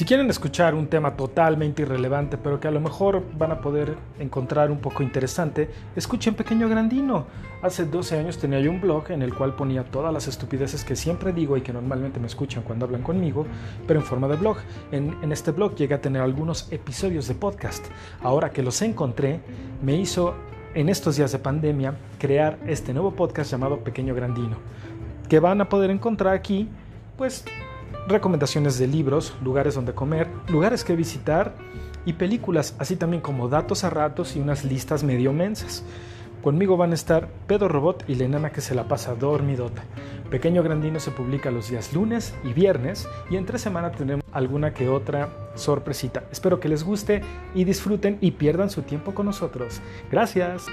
Si quieren escuchar un tema totalmente irrelevante, pero que a lo mejor van a poder encontrar un poco interesante, escuchen Pequeño Grandino. Hace 12 años tenía yo un blog en el cual ponía todas las estupideces que siempre digo y que normalmente me escuchan cuando hablan conmigo, pero en forma de blog. En, en este blog llegué a tener algunos episodios de podcast. Ahora que los encontré, me hizo en estos días de pandemia crear este nuevo podcast llamado Pequeño Grandino, que van a poder encontrar aquí, pues recomendaciones de libros, lugares donde comer, lugares que visitar y películas, así también como datos a ratos y unas listas medio mensas. Conmigo van a estar Pedro Robot y la enana que se la pasa dormidota. Pequeño Grandino se publica los días lunes y viernes y entre semana tendremos alguna que otra sorpresita. Espero que les guste y disfruten y pierdan su tiempo con nosotros. Gracias.